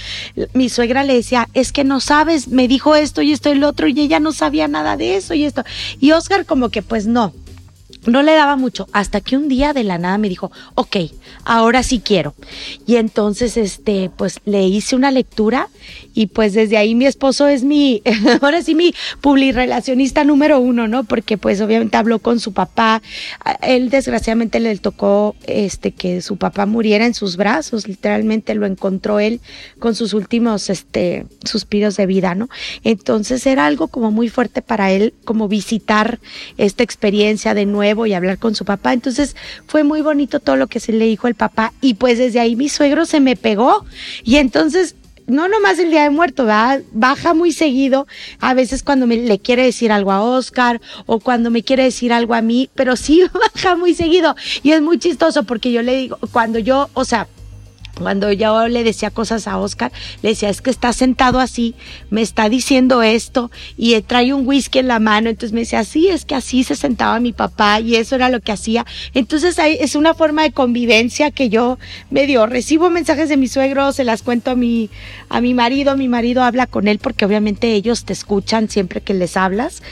mi suegra le decía, es que no sabes, me dijo esto y esto y el otro y ella no sabía nada de eso y esto. Y Oscar como que pues no, no le daba mucho, hasta que un día de la nada me dijo, ok, ahora sí quiero. Y entonces, este, pues le hice una lectura y pues desde ahí mi esposo es mi, ahora sí mi publirelacionista número uno, ¿no? Porque pues obviamente habló con su papá, él desgraciadamente le tocó, este, que su papá muriera en sus brazos, literalmente lo encontró él con sus últimos, este, suspiros de vida, ¿no? Entonces era algo como muy fuerte para él, como visitar esta experiencia de nuevo y hablar con su papá. Entonces fue muy bonito todo lo que se le dijo el papá y pues desde ahí mi suegro se me pegó. Y entonces no nomás el día de muerto, baja muy seguido, a veces cuando me, le quiere decir algo a Oscar o cuando me quiere decir algo a mí, pero sí baja muy seguido. Y es muy chistoso porque yo le digo, cuando yo, o sea, cuando yo le decía cosas a Oscar, le decía, es que está sentado así, me está diciendo esto y trae un whisky en la mano. Entonces me decía, sí, es que así se sentaba mi papá y eso era lo que hacía. Entonces es una forma de convivencia que yo me dio. Recibo mensajes de mi suegro, se las cuento a mi, a mi marido, mi marido habla con él porque obviamente ellos te escuchan siempre que les hablas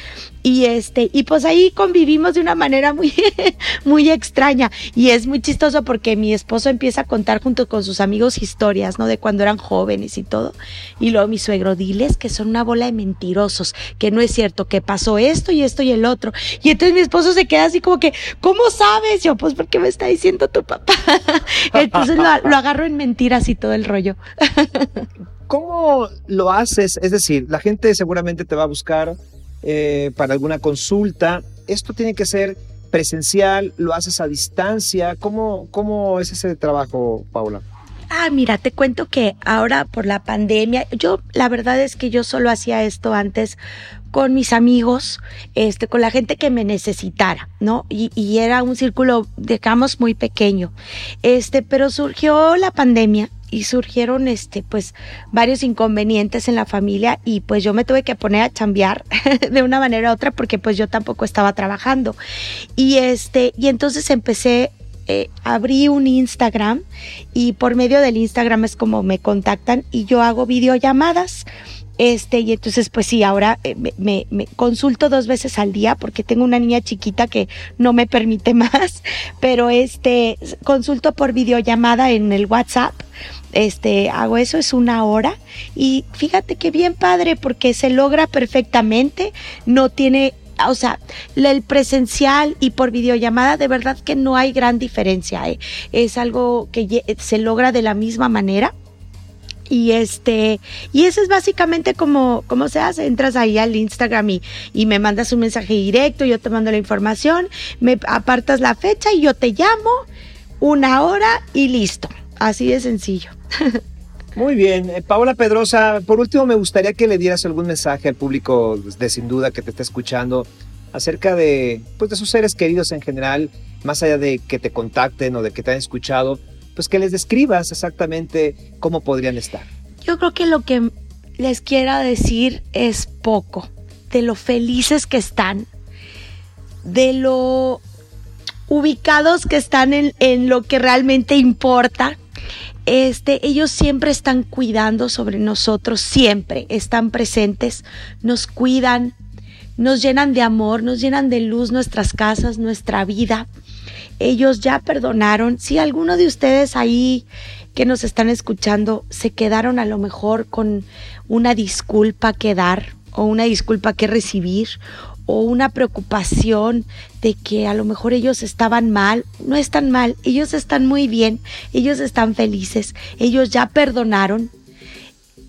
y este y pues ahí convivimos de una manera muy muy extraña. Y es muy chistoso porque mi esposo empieza a contar junto con sus amigos historias no de cuando eran jóvenes y todo. Y luego mi suegro diles que son una bola de mentirosos que no es cierto que pasó esto y esto y el otro. Y entonces mi esposo se queda así como que cómo sabes yo pues porque me está diciendo tu papá entonces lo, lo agarro en mentiras y todo el rollo. ¿Cómo lo haces? Es decir, la gente seguramente te va a buscar eh, para alguna consulta. Esto tiene que ser presencial, lo haces a distancia. ¿Cómo, cómo es ese trabajo, Paula? Ah, mira, te cuento que ahora por la pandemia, yo la verdad es que yo solo hacía esto antes con mis amigos, este, con la gente que me necesitara, ¿no? Y, y era un círculo, digamos, muy pequeño. Este, pero surgió la pandemia y surgieron este pues varios inconvenientes en la familia y pues yo me tuve que poner a chambear de una manera u otra porque pues yo tampoco estaba trabajando. Y este y entonces empecé eh, abrí un Instagram y por medio del Instagram es como me contactan y yo hago videollamadas este, y entonces, pues sí, ahora eh, me, consulto dos veces al día porque tengo una niña chiquita que no me permite más, pero este, consulto por videollamada en el WhatsApp este, hago eso, es una hora y fíjate que bien padre porque se logra perfectamente, no tiene, o sea, el presencial y por videollamada de verdad que no hay gran diferencia, ¿eh? es algo que se logra de la misma manera Y este, y eso es básicamente como, se hace. Entras ahí al Instagram y, y me mandas un mensaje directo, yo te mando la información, me apartas la fecha y yo te llamo una hora y listo. Así de sencillo. Muy bien. Eh, Paola Pedrosa, por último me gustaría que le dieras algún mensaje al público de Sin Duda que te está escuchando acerca de, pues, de sus seres queridos en general, más allá de que te contacten o de que te hayan escuchado, pues que les describas exactamente cómo podrían estar. Yo creo que lo que les quiera decir es poco, de lo felices que están, de lo ubicados que están en, en lo que realmente importa este, ellos siempre están cuidando sobre nosotros, siempre están presentes, nos cuidan, nos llenan de amor, nos llenan de luz nuestras casas, nuestra vida. Ellos ya perdonaron. Si alguno de ustedes ahí que nos están escuchando se quedaron a lo mejor con una disculpa que dar o una disculpa que recibir o una preocupación de que a lo mejor ellos estaban mal, no están mal, ellos están muy bien, ellos están felices, ellos ya perdonaron,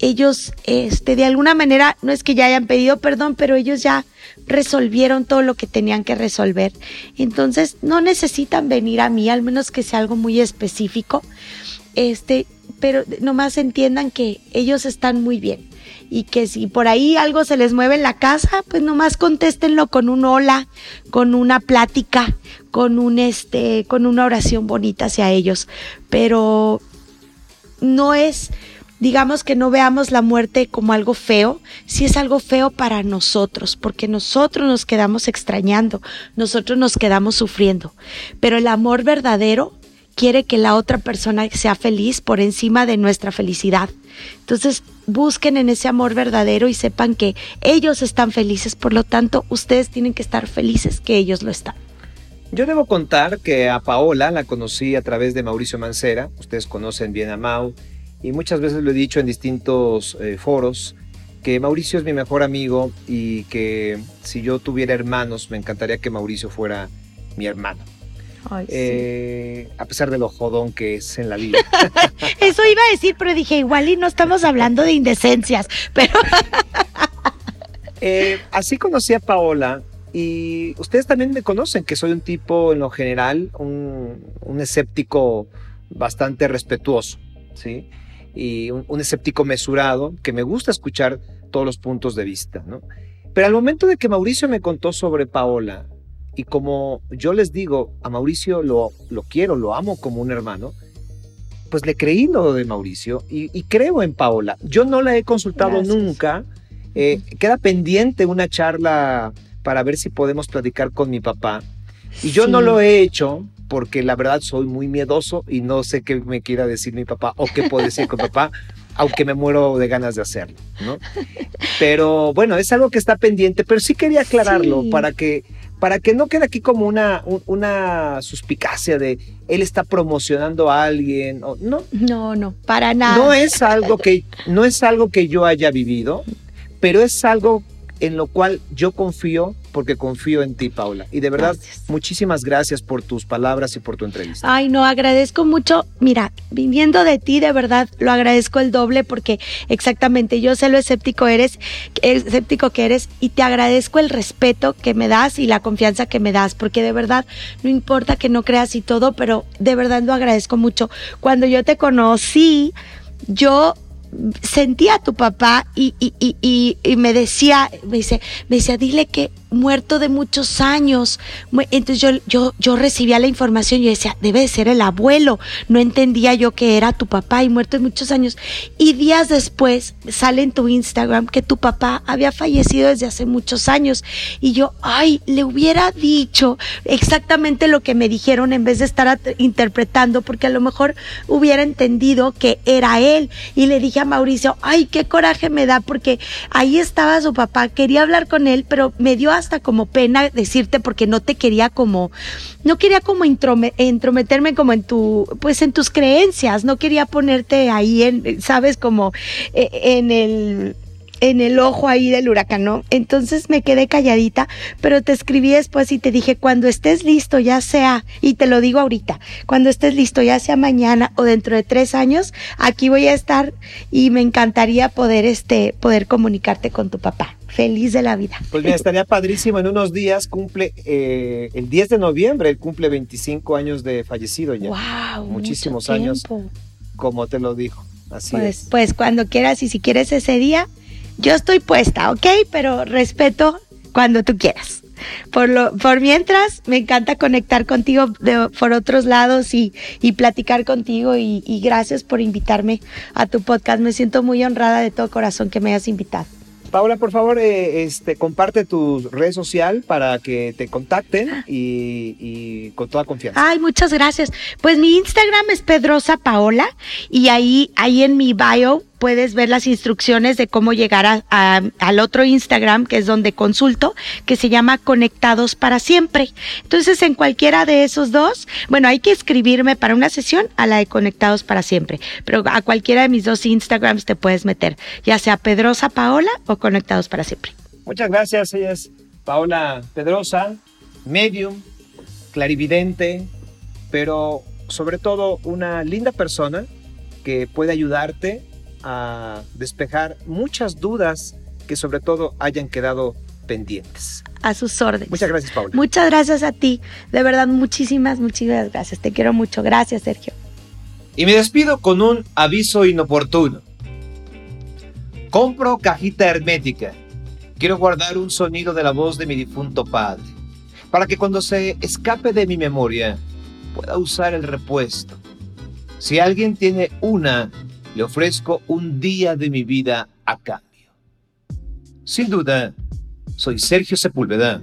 ellos este de alguna manera no es que ya hayan pedido perdón, pero ellos ya resolvieron todo lo que tenían que resolver. Entonces, no necesitan venir a mí, al menos que sea algo muy específico. Este, pero nomás entiendan que ellos están muy bien y que si por ahí algo se les mueve en la casa, pues nomás contéstenlo con un hola, con una plática, con un este, con una oración bonita hacia ellos. Pero no es, digamos que no veamos la muerte como algo feo, si es algo feo para nosotros, porque nosotros nos quedamos extrañando, nosotros nos quedamos sufriendo. Pero el amor verdadero quiere que la otra persona sea feliz por encima de nuestra felicidad. Entonces, busquen en ese amor verdadero y sepan que ellos están felices, por lo tanto, ustedes tienen que estar felices que ellos lo están. Yo debo contar que a Paola la conocí a través de Mauricio Mancera, ustedes conocen bien a Mau, y muchas veces lo he dicho en distintos eh, foros, que Mauricio es mi mejor amigo y que si yo tuviera hermanos, me encantaría que Mauricio fuera mi hermano. Eh, a pesar de lo jodón que es en la vida. Eso iba a decir, pero dije, igual y no estamos hablando de indecencias, pero... Eh, así conocí a Paola y ustedes también me conocen que soy un tipo en lo general, un, escéptico bastante respetuoso, ¿sí? Y un, un, escéptico mesurado, que me gusta escuchar todos los puntos de vista, ¿no? Pero al momento de que Mauricio me contó sobre Paola, y como yo les digo, a Mauricio lo, lo quiero, lo amo como un hermano, pues le creí lo de Mauricio y, creo en Paola. Yo no la he consultado nunca. Eh, queda pendiente una charla para ver si podemos platicar con mi papá. Y yo no lo he hecho porque la verdad soy muy miedoso y no sé qué me quiera decir mi papá o qué puede decir con papá, aunque me muero de ganas de hacerlo, ¿no? Pero bueno, es algo que está pendiente, pero sí quería aclararlo para que para que no quede aquí como una, una suspicacia de él está promocionando a alguien o no. No, no, para nada. No es algo que no es algo que yo haya vivido, pero es algo en lo cual yo confío porque confío en ti, Paula. Y de verdad, muchísimas gracias por tus palabras y por tu entrevista. Ay, no, agradezco mucho. Mira, viniendo de ti, de verdad, lo agradezco el doble porque exactamente yo sé lo escéptico eres, escéptico que eres y te agradezco el respeto que me das y la confianza que me das porque de verdad no importa que no creas y todo, pero de verdad lo agradezco mucho. Cuando yo te conocí, yo sentía a tu papá y, y, y, y, me decía, me dice, me decía, dile que muerto de muchos años. Entonces yo, yo, yo recibía la información y decía, debe de ser el abuelo. No entendía yo que era tu papá y muerto de muchos años. Y días después sale en tu Instagram que tu papá había fallecido desde hace muchos años. Y yo, ay, le hubiera dicho exactamente lo que me dijeron en vez de estar interpretando, porque a lo mejor hubiera entendido que era él. Y le dije a Mauricio, ay, qué coraje me da, porque ahí estaba su papá, quería hablar con él, pero me dio hasta como pena decirte porque no te quería como, no quería como entrometerme como en tu, pues en tus creencias, no quería ponerte ahí en, sabes, como eh, en el en el ojo ahí del huracán, ¿no? Entonces me quedé calladita, pero te escribí después y te dije, cuando estés listo, ya sea, y te lo digo ahorita, cuando estés listo, ya sea mañana o dentro de tres años, aquí voy a estar y me encantaría poder, este, poder comunicarte con tu papá. Feliz de la vida. Pues mira, estaría padrísimo. En unos días cumple, eh, el 10 de noviembre, él cumple 25 años de fallecido ya. ¡Wow! Muchísimos años, como te lo dijo. Así pues, es. Pues cuando quieras y si quieres ese día, yo estoy puesta, ¿ok? Pero respeto cuando tú quieras. Por, lo, por mientras, me encanta conectar contigo de, por otros lados y, y platicar contigo y, y gracias por invitarme a tu podcast. Me siento muy honrada de todo corazón que me hayas invitado. Paula, por favor, eh, este, comparte tu red social para que te contacten y, y, con toda confianza. Ay, muchas gracias. Pues mi Instagram es Pedrosa Paola y ahí, ahí en mi bio puedes ver las instrucciones de cómo llegar a, al otro Instagram, que es donde consulto, que se llama Conectados para Siempre. Entonces, en cualquiera de esos dos, bueno, hay que escribirme para una sesión a la de Conectados para Siempre, pero a cualquiera de mis dos Instagrams te puedes meter, ya sea Pedrosa Paola o Conectados para Siempre. Muchas gracias, ella es Paola Pedrosa, medium, clarividente, pero sobre todo una linda persona que puede ayudarte a despejar muchas dudas que sobre todo hayan quedado pendientes. A sus órdenes. Muchas gracias, Paula. Muchas gracias a ti. De verdad, muchísimas, muchísimas gracias. Te quiero mucho. Gracias, Sergio. Y me despido con un aviso inoportuno. Compro cajita hermética. Quiero guardar un sonido de la voz de mi difunto padre, para que cuando se escape de mi memoria pueda usar el repuesto. Si alguien tiene una le ofrezco un día de mi vida a cambio. Sin duda, soy Sergio Sepúlveda